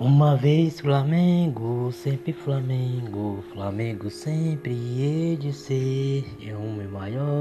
Uma vez Flamengo, sempre Flamengo, Flamengo sempre hei de ser, é o meu maior